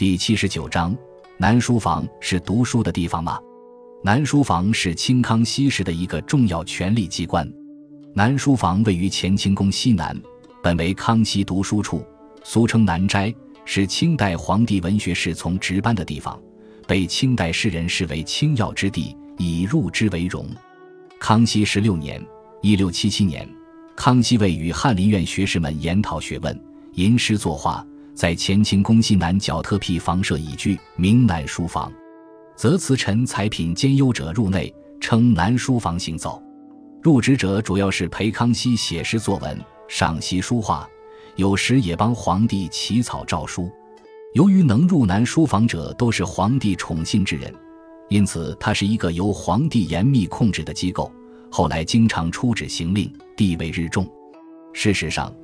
第七十九章，南书房是读书的地方吗？南书房是清康熙时的一个重要权力机关。南书房位于乾清宫西南，本为康熙读书处，俗称南斋，是清代皇帝文学侍从值班的地方，被清代诗人视为清要之地，以入之为荣。康熙十六年（一六七七年），康熙为与翰林院学士们研讨学问、吟诗作画。在乾清宫西南角特辟房舍一居，名南书房，则辞臣才品兼优者入内，称南书房行走。入职者主要是陪康熙写诗作文、赏析书画，有时也帮皇帝起草诏书。由于能入南书房者都是皇帝宠信之人，因此它是一个由皇帝严密控制的机构。后来经常出旨行令，地位日重。事实上。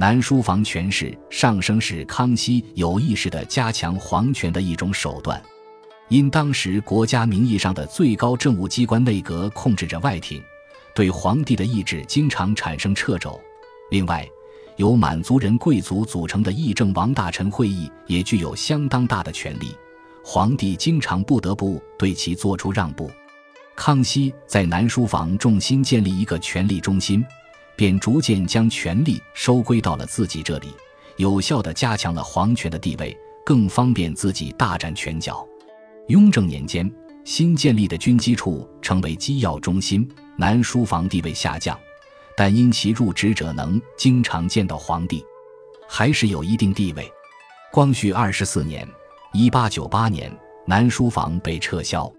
南书房权势上升是康熙有意识地加强皇权的一种手段，因当时国家名义上的最高政务机关内阁控制着外廷，对皇帝的意志经常产生掣肘。另外，由满族人贵族组成的议政王大臣会议也具有相当大的权力，皇帝经常不得不对其做出让步。康熙在南书房重新建立一个权力中心。便逐渐将权力收归到了自己这里，有效地加强了皇权的地位，更方便自己大展拳脚。雍正年间，新建立的军机处成为机要中心，南书房地位下降，但因其入职者能经常见到皇帝，还是有一定地位。光绪二十四年（一八九八年），南书房被撤销。